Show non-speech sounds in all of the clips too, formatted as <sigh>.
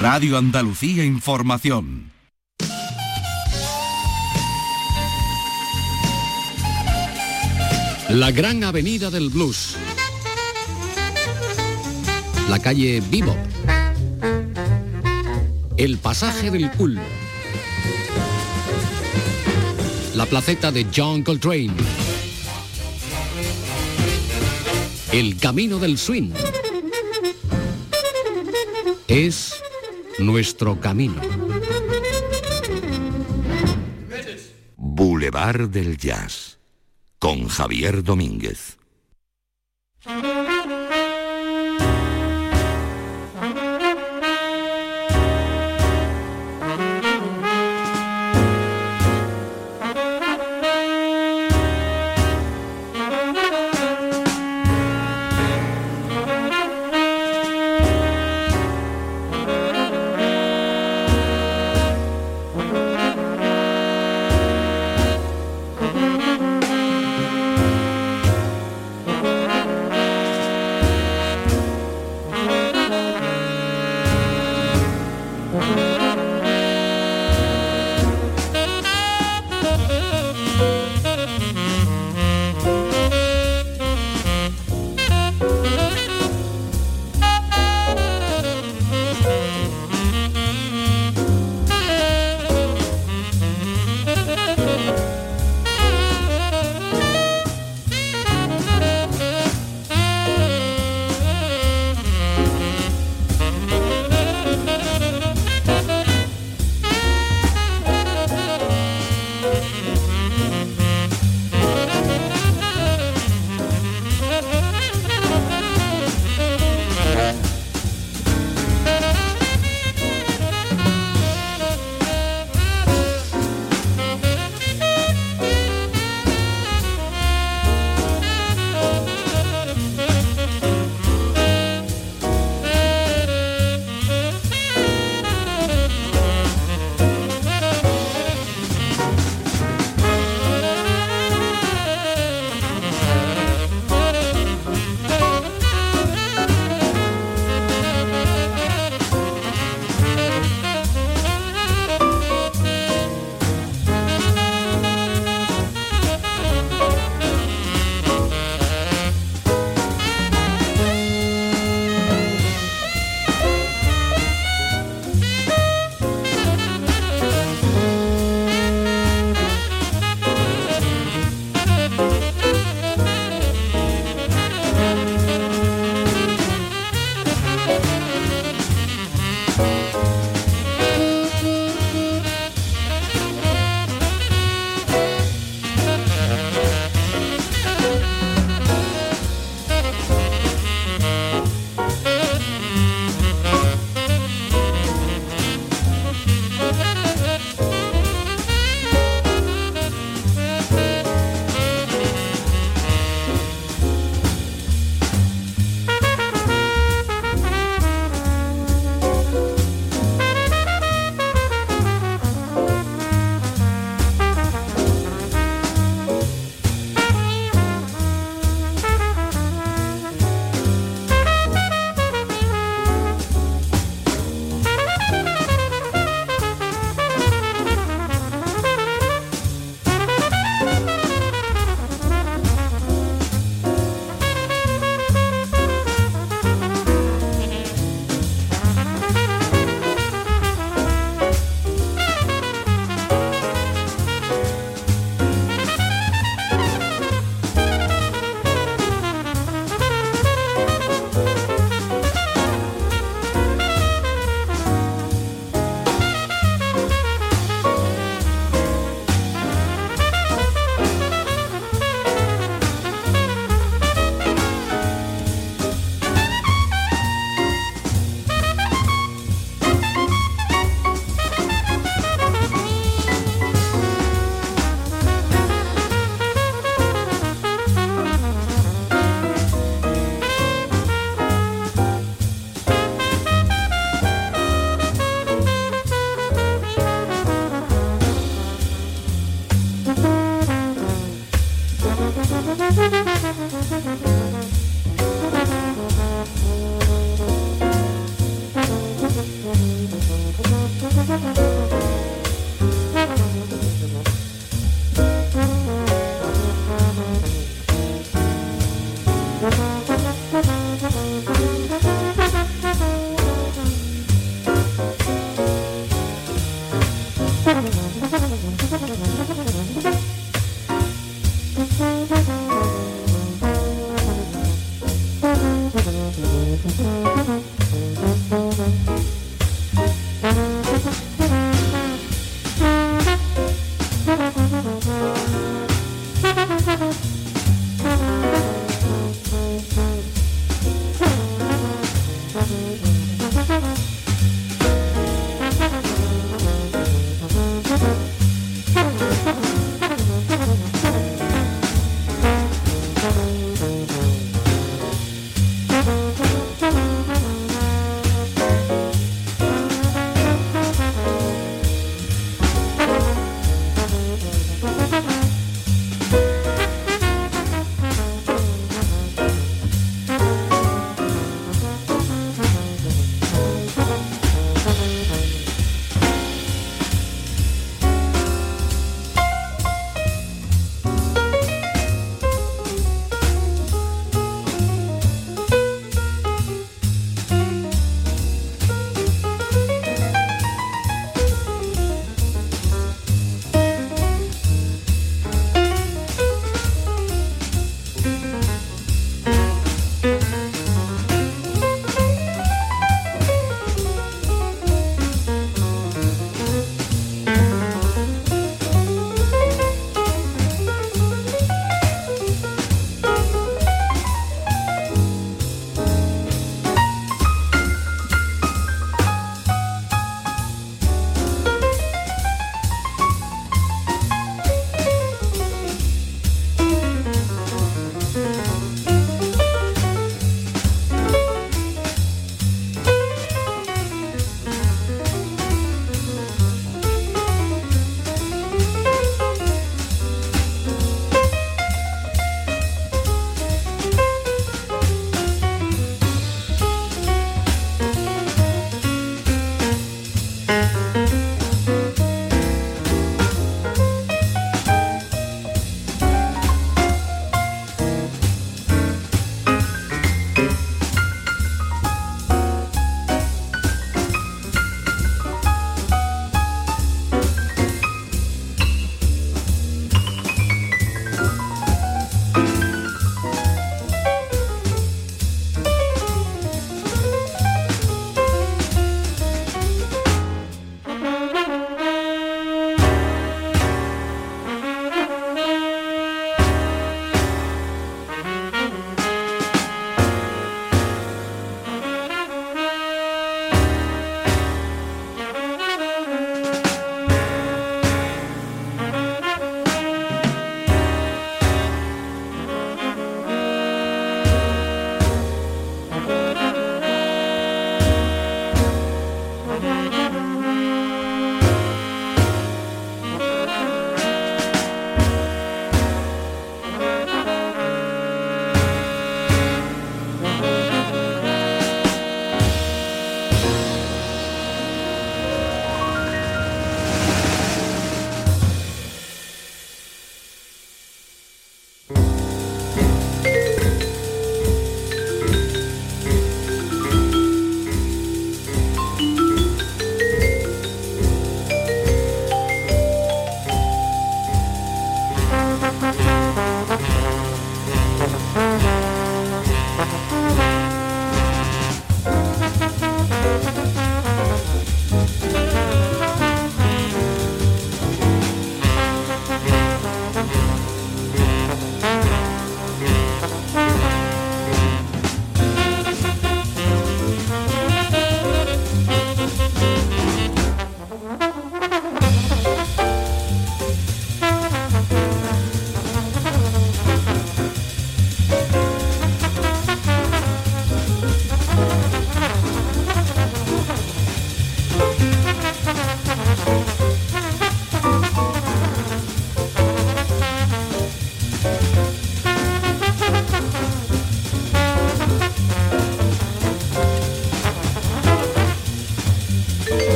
Radio Andalucía Información. La gran avenida del blues. La calle Vivo. El pasaje del cool. La placeta de John Coltrane. El camino del swing. Es nuestro camino. Boulevard del Jazz con Javier Domínguez.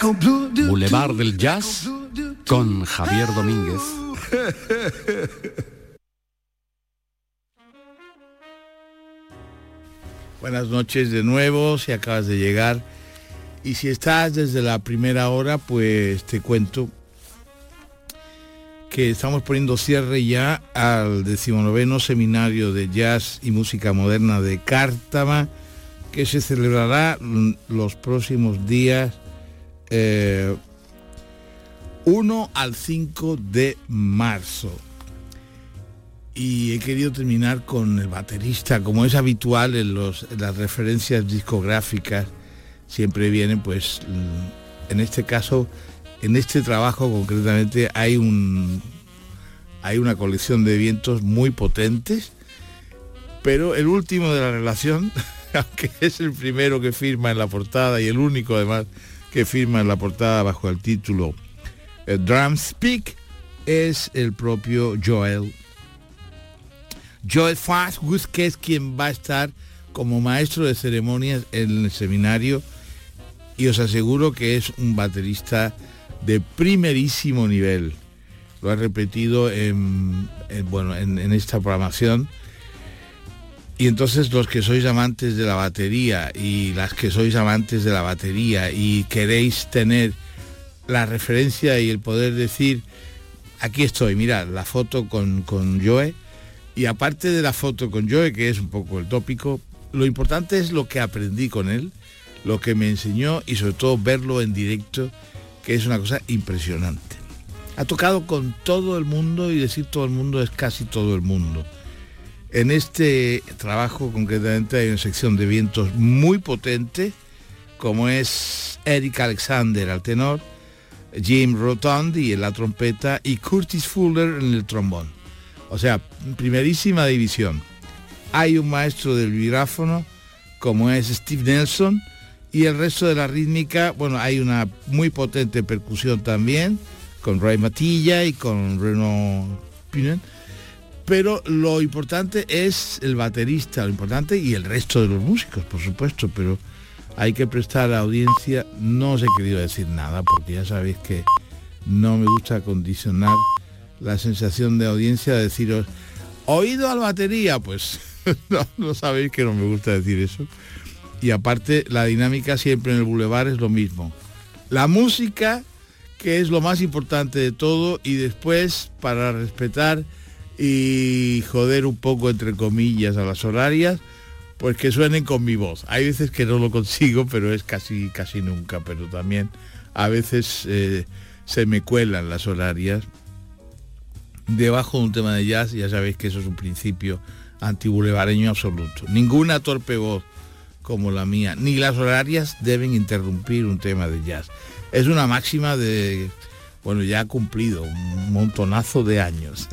Boulevard del Jazz con Javier Domínguez. Buenas noches de nuevo, si acabas de llegar. Y si estás desde la primera hora, pues te cuento que estamos poniendo cierre ya al decimonoveno seminario de jazz y música moderna de Cártama, que se celebrará los próximos días 1 eh, al 5 de marzo. Y he querido terminar con el baterista, como es habitual en, los, las referencias discográficas, siempre vienen pues, mm, en este caso, en este trabajo concretamente hay un hay una colección de vientos muy potentes, pero el último de la relación, <laughs> aunque es el primero que firma en la portada y el único además que firma en la portada bajo el título eh, Drum Speak es el propio Joel. Joel Fastwood, que es quien va a estar como maestro de ceremonias en el seminario y os aseguro que es un baterista de primerísimo nivel. Lo ha repetido en, bueno, en esta programación y entonces los que sois amantes de la batería y las que sois amantes de la batería y queréis tener la referencia y el poder decir, aquí estoy, mirad, la foto con, con Joe, y aparte de la foto con Joe, que es un poco el tópico, lo importante es lo que aprendí con él, lo que me enseñó y sobre todo verlo en directo, que es una cosa impresionante. Ha tocado con todo el mundo y decir todo el mundo es casi todo el mundo en este trabajo concretamente hay una sección de vientos muy potente, como es Eric Alexander al tenor, Jim Rotondi en la trompeta y Curtis Fuller en el trombón. O sea, primerísima división. Hay un maestro del vibráfono, como es Steve Nelson, y el resto de la rítmica, bueno, hay una muy potente percusión también, con Ray Matilla y con Reno Pinen pero lo importante es el baterista, lo importante y el resto de los músicos, por supuesto, pero hay que prestar a audiencia, no os he querido decir nada, porque ya sabéis que no me gusta condicionar la sensación de audiencia de deciros, oído a la batería, pues <laughs> no, no sabéis que no me gusta decir eso. Y aparte, la dinámica siempre en el bulevar es lo mismo. La música, que es lo más importante de todo, y después, para respetar y joder un poco entre comillas a las horarias, pues que suenen con mi voz. Hay veces que no lo consigo, pero es casi casi nunca, pero también a veces eh, se me cuelan las horarias. Debajo de un tema de jazz, ya sabéis que eso es un principio antibulevareño absoluto. Ninguna torpe voz como la mía, ni las horarias deben interrumpir un tema de jazz. Es una máxima de bueno, ya ha cumplido un montonazo de años.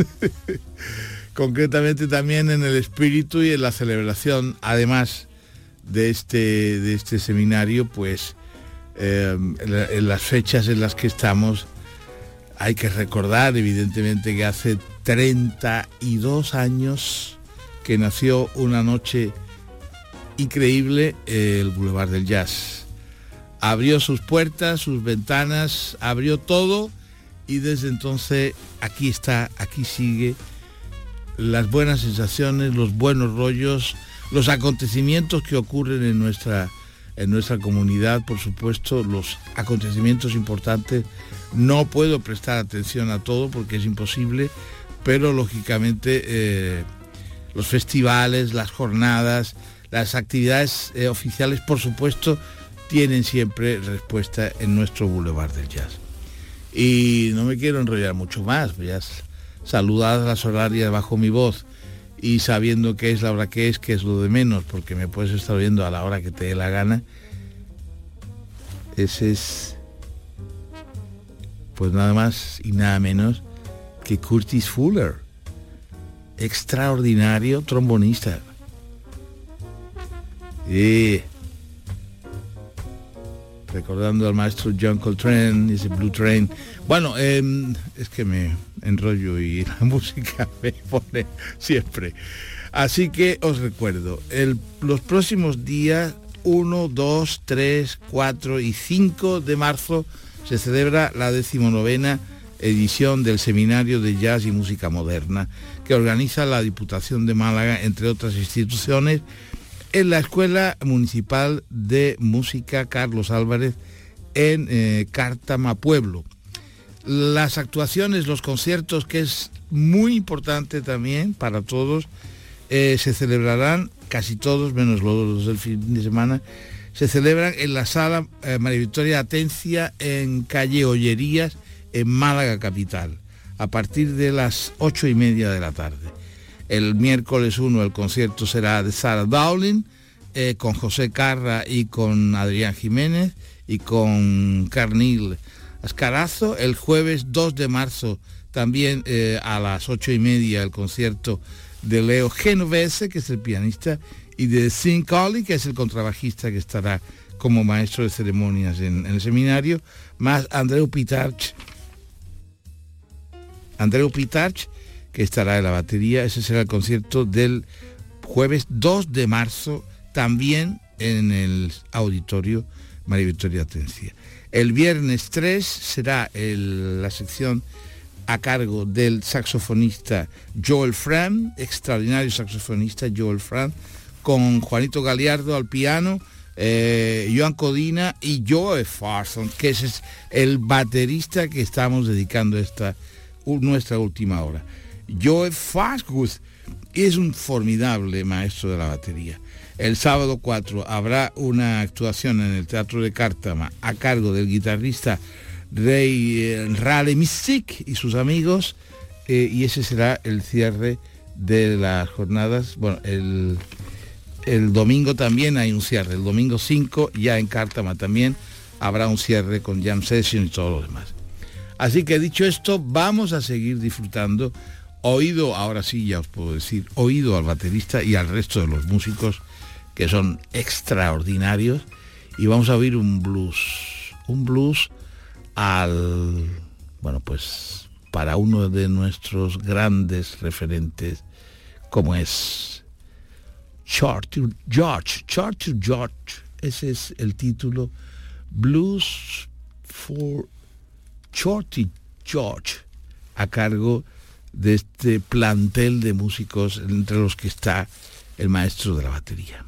<laughs> Concretamente también en el espíritu y en la celebración, además de este, de este seminario, pues eh, en las fechas en las que estamos, hay que recordar evidentemente que hace 32 años que nació una noche increíble el Boulevard del Jazz. Abrió sus puertas, sus ventanas, abrió todo y desde entonces aquí está, aquí sigue las buenas sensaciones, los buenos rollos, los acontecimientos que ocurren en nuestra en nuestra comunidad, por supuesto, los acontecimientos importantes. No puedo prestar atención a todo porque es imposible, pero lógicamente eh, los festivales, las jornadas, las actividades eh, oficiales, por supuesto, tienen siempre respuesta en nuestro Boulevard del Jazz. Y no me quiero enrollar mucho más, ya saludadas las horarias bajo mi voz y sabiendo qué es la hora que es, que es lo de menos, porque me puedes estar oyendo a la hora que te dé la gana. Ese es, pues nada más y nada menos que Curtis Fuller, extraordinario trombonista. Y recordando al maestro John Coltrane, ese Blue Train. Bueno, em, es que me enrollo y la <laughs> música me pone siempre. Así que os recuerdo, los próximos días 1, 2, 3, 4 y 5 de marzo se celebra la decimonovena edición del Seminario de Jazz y Música Moderna que organiza la Diputación de Málaga, entre otras instituciones, en la Escuela Municipal de Música Carlos Álvarez en eh, Cártama Pueblo. Las actuaciones, los conciertos, que es muy importante también para todos, eh, se celebrarán, casi todos, menos los del fin de semana, se celebran en la sala eh, María Victoria Atencia en calle Ollerías, en Málaga Capital, a partir de las ocho y media de la tarde. El miércoles 1 el concierto será de Sarah Dowling, eh, con José Carra y con Adrián Jiménez y con Carnil Ascarazo. El jueves 2 de marzo también eh, a las ocho y media el concierto de Leo Genovese, que es el pianista, y de Sin Colley, que es el contrabajista que estará como maestro de ceremonias en, el seminario, más Andreu Pitarch. Andreu Pitarch, que estará en la batería. Ese será el concierto del jueves 2 de marzo, también en el auditorio María Victoria Atencia. El viernes 3 será la sección a cargo del saxofonista Joel Fran, extraordinario saxofonista Joel Fran, con Juanito Galiardo al piano, eh, Joan Codina y Joe Farson, que es el baterista que estamos dedicando esta nuestra última hora. Joe Fargus es un formidable maestro de la batería. El sábado 4 habrá una actuación en el Teatro de Cártama a cargo del guitarrista Rey eh, Rale Mystic y sus amigos eh, y ese será el cierre de las jornadas. Bueno, el, el domingo también hay un cierre, el domingo 5 ya en Cártama también habrá un cierre con Jam Session y todo lo demás. Así que dicho esto, vamos a seguir disfrutando. Oído, ahora sí ya os puedo decir, oído al baterista y al resto de los músicos que son extraordinarios. Y vamos a oír un blues, un blues al, bueno, pues para uno de nuestros grandes referentes como es Charter George, Charter George, ese es el título, Blues for Shorty George, a cargo este plantel de músicos entre los que está el maestro de la batería.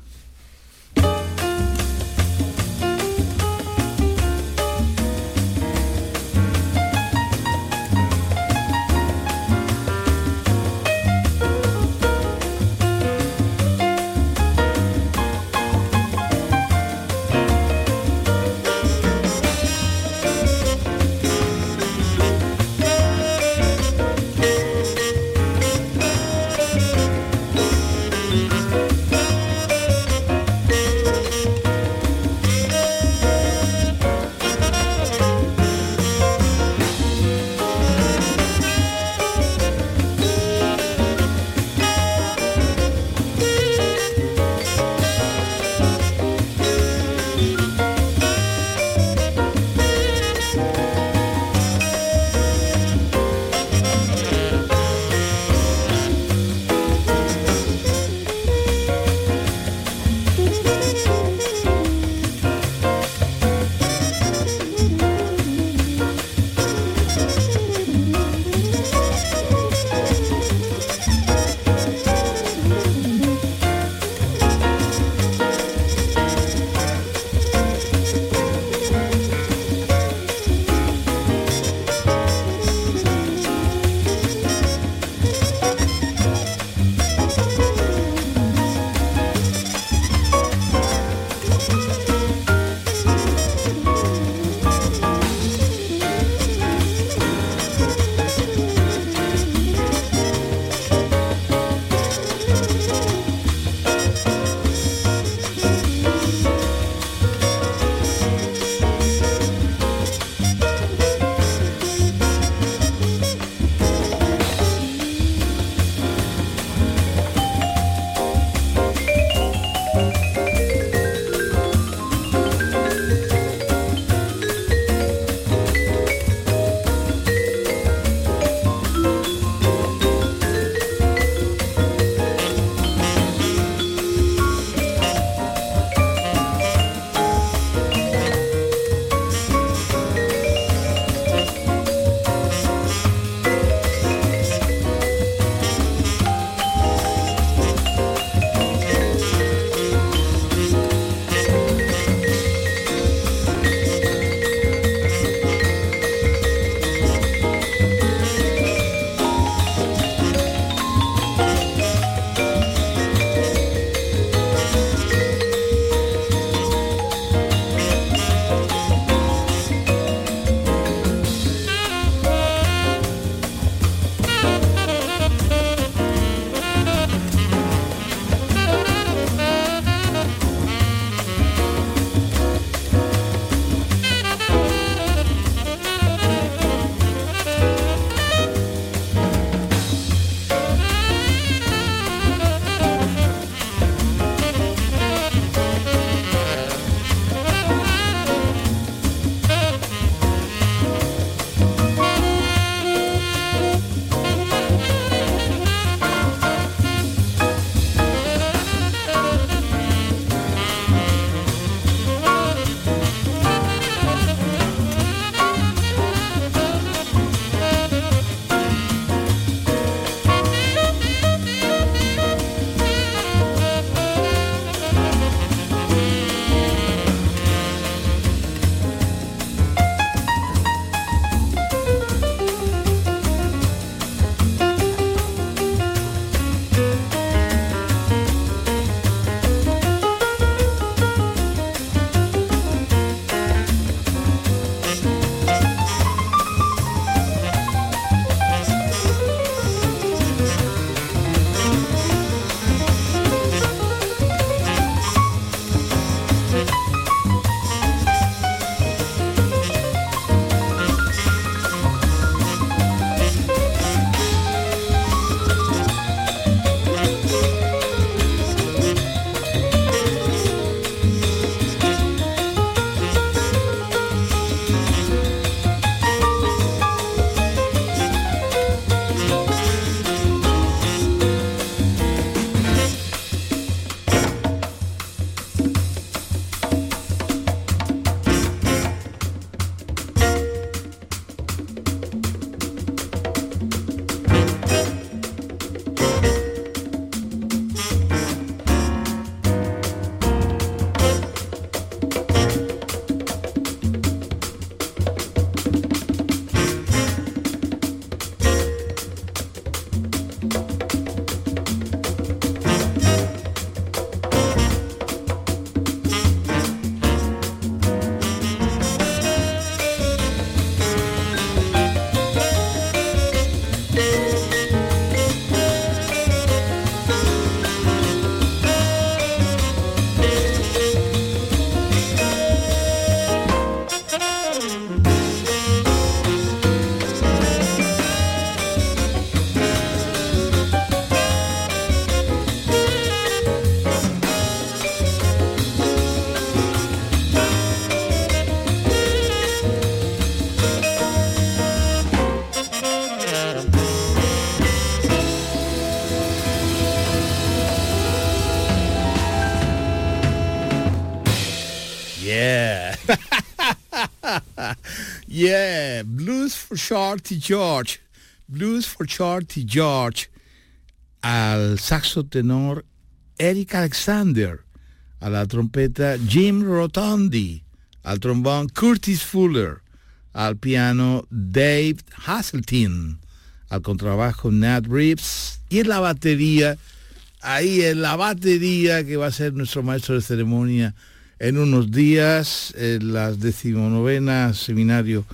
Yeah. Blues for Shorty George. Blues for Shorty George. Al saxo tenor Eric Alexander. A la trompeta Jim Rotondi. Al trombón Curtis Fuller. Al piano Dave Hasseltine. Al contrabajo Nat Reeves. Y en la batería, ahí en la batería que va a ser nuestro maestro de ceremonia en unos días, en las decimonovena seminario,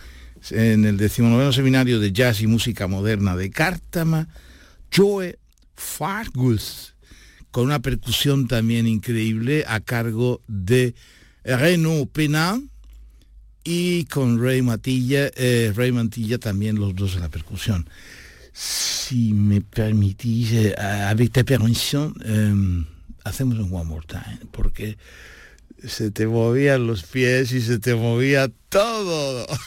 en el decimonoveno seminario de jazz y música moderna de Cártama, Joe Fargus, con una percusión también increíble a cargo de Renaud Penan y con Ray Matilla, eh, Ray también los dos en la percusión. Si me permitís, eh, avec ta permisión, eh, hacemos un One More Time, porque se te movían los pies y se te movía todo. <laughs>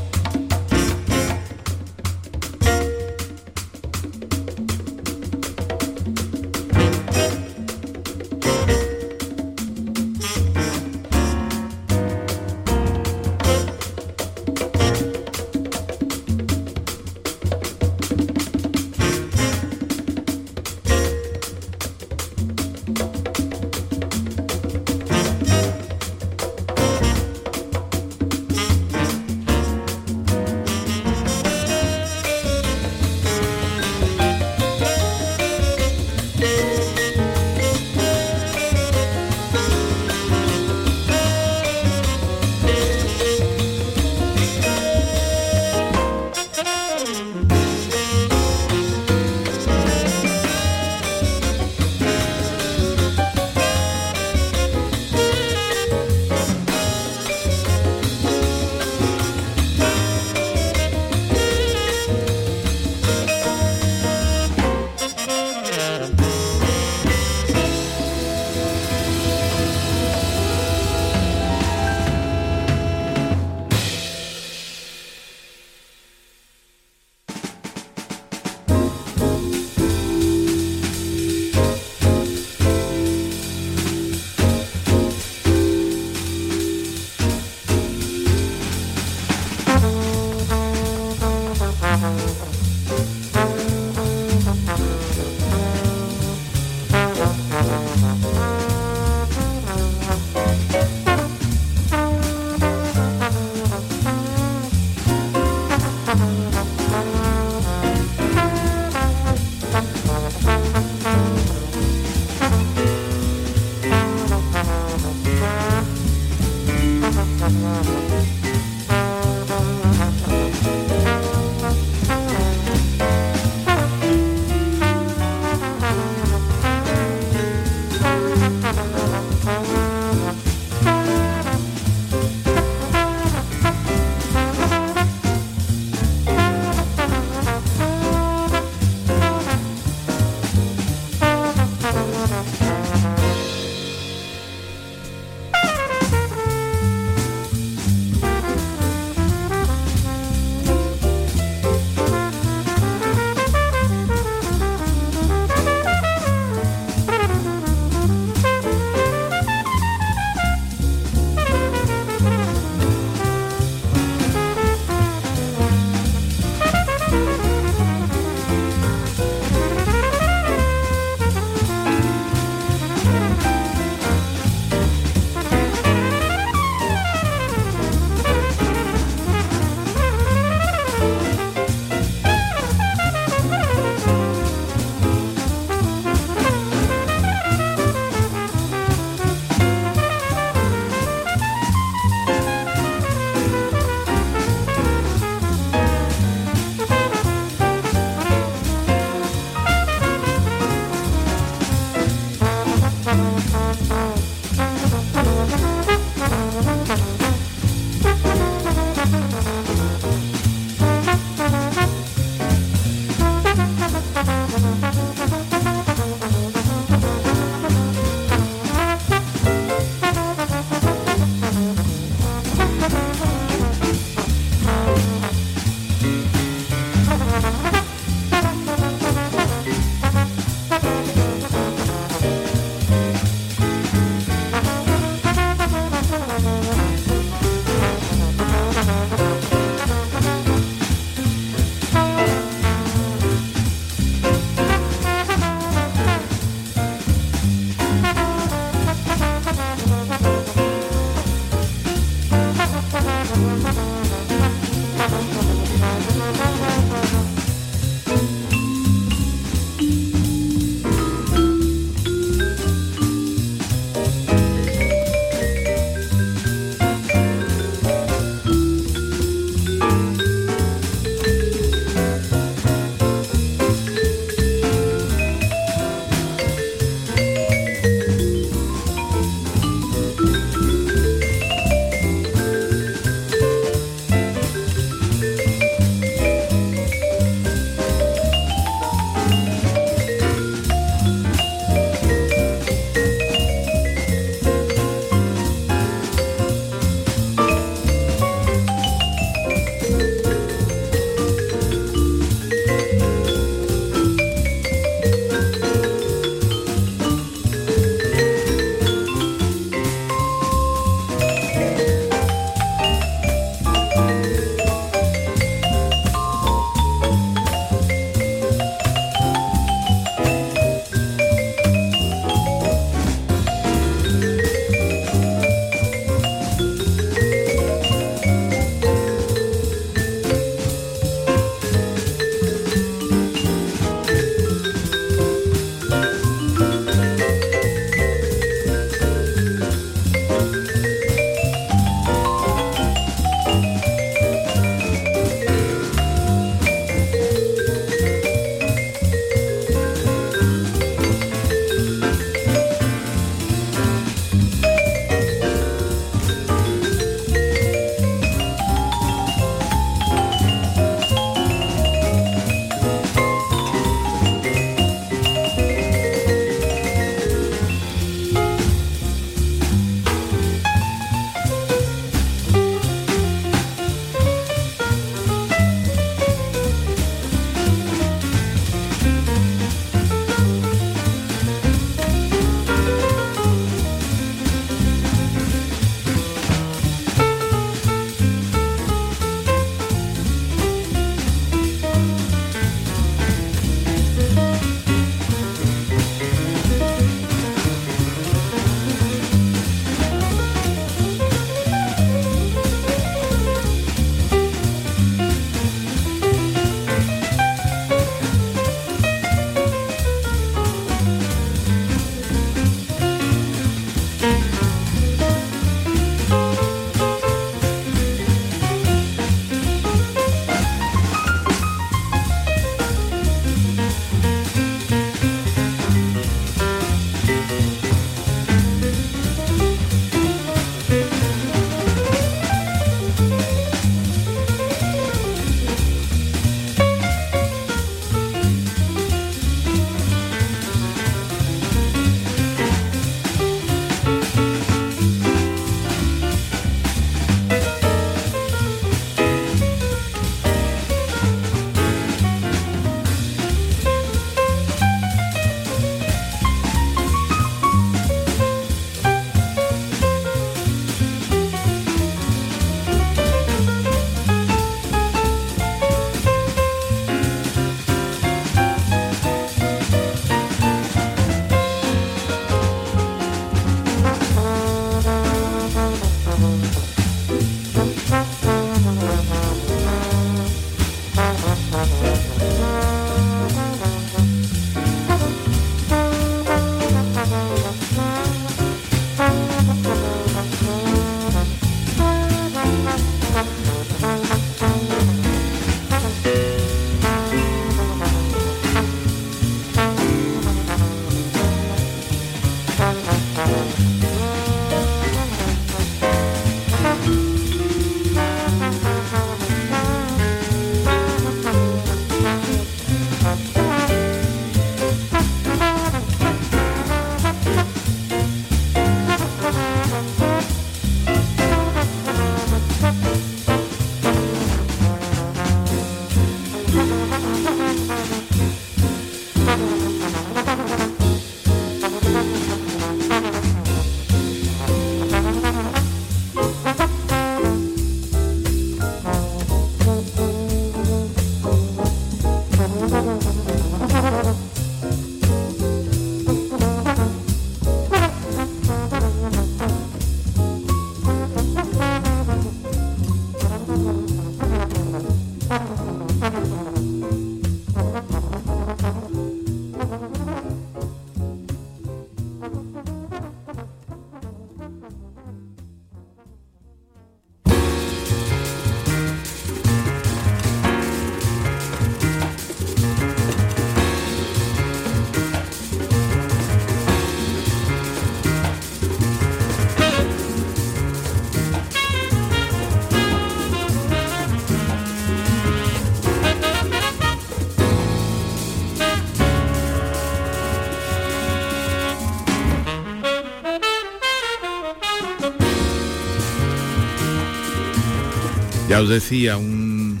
os decía, un,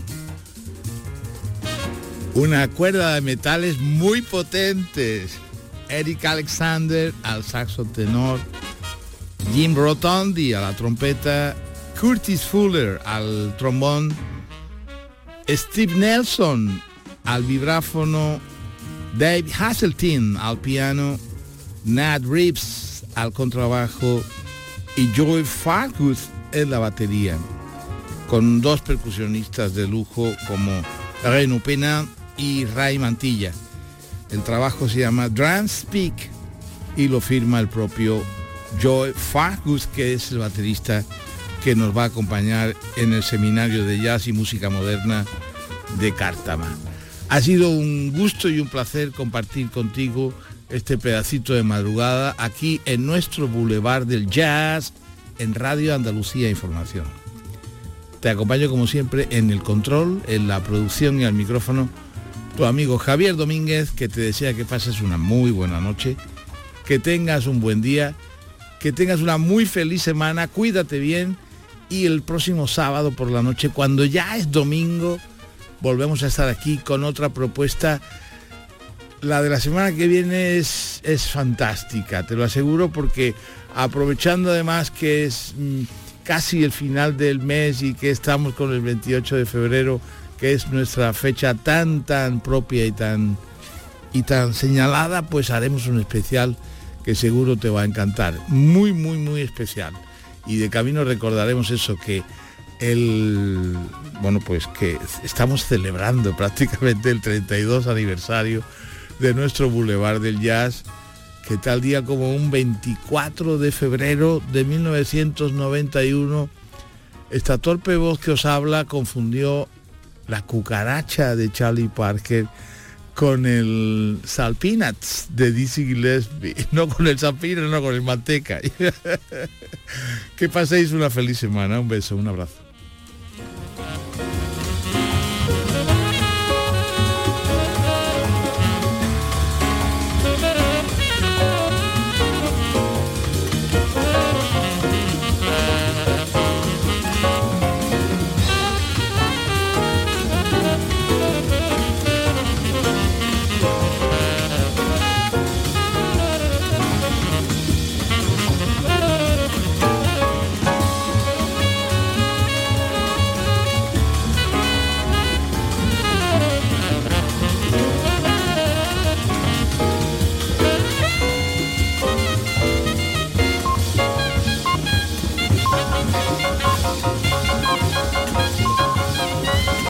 una cuerda de metales muy potentes. Eric Alexander al saxo tenor, Jim Rotondi a la trompeta, Curtis Fuller al trombón, Steve Nelson al vibráfono, Dave Hasseltine al piano, Nat Reeves al contrabajo y Joey Fargus en la batería, con dos percusionistas de lujo como Reno Pena y Ray Mantilla. El trabajo se llama Drum Speak y lo firma el propio Joe Fargus, que es el baterista que nos va a acompañar en el seminario de jazz y música moderna de Cártama. Ha sido un gusto y un placer compartir contigo este pedacito de madrugada aquí en nuestro Boulevard del Jazz en Radio Andalucía Información. Te acompaño como siempre en el control, en la producción y al micrófono tu amigo Javier Domínguez, que te desea que pases una muy buena noche, que tengas un buen día, que tengas una muy feliz semana, cuídate bien y el próximo sábado por la noche, cuando ya es domingo, volvemos a estar aquí con otra propuesta. La de la semana que viene es, es fantástica, te lo aseguro, porque aprovechando además que es mm, casi el final del mes y que estamos con el 28 de febrero, que es nuestra fecha tan tan propia y tan y tan señalada, pues haremos un especial que seguro te va a encantar, muy muy muy especial. Y de camino recordaremos eso que el bueno, pues que estamos celebrando <laughs> prácticamente el 32 aniversario de nuestro Boulevard del Jazz, que tal día como un 24 de febrero de 1991 esta torpe voz que os habla confundió la cucaracha de Charlie Parker con el Salpinats de Dizzy Gillespie, <laughs> no con el Salpina, no con el Manteca. <laughs> que paséis una feliz semana, un beso, un abrazo.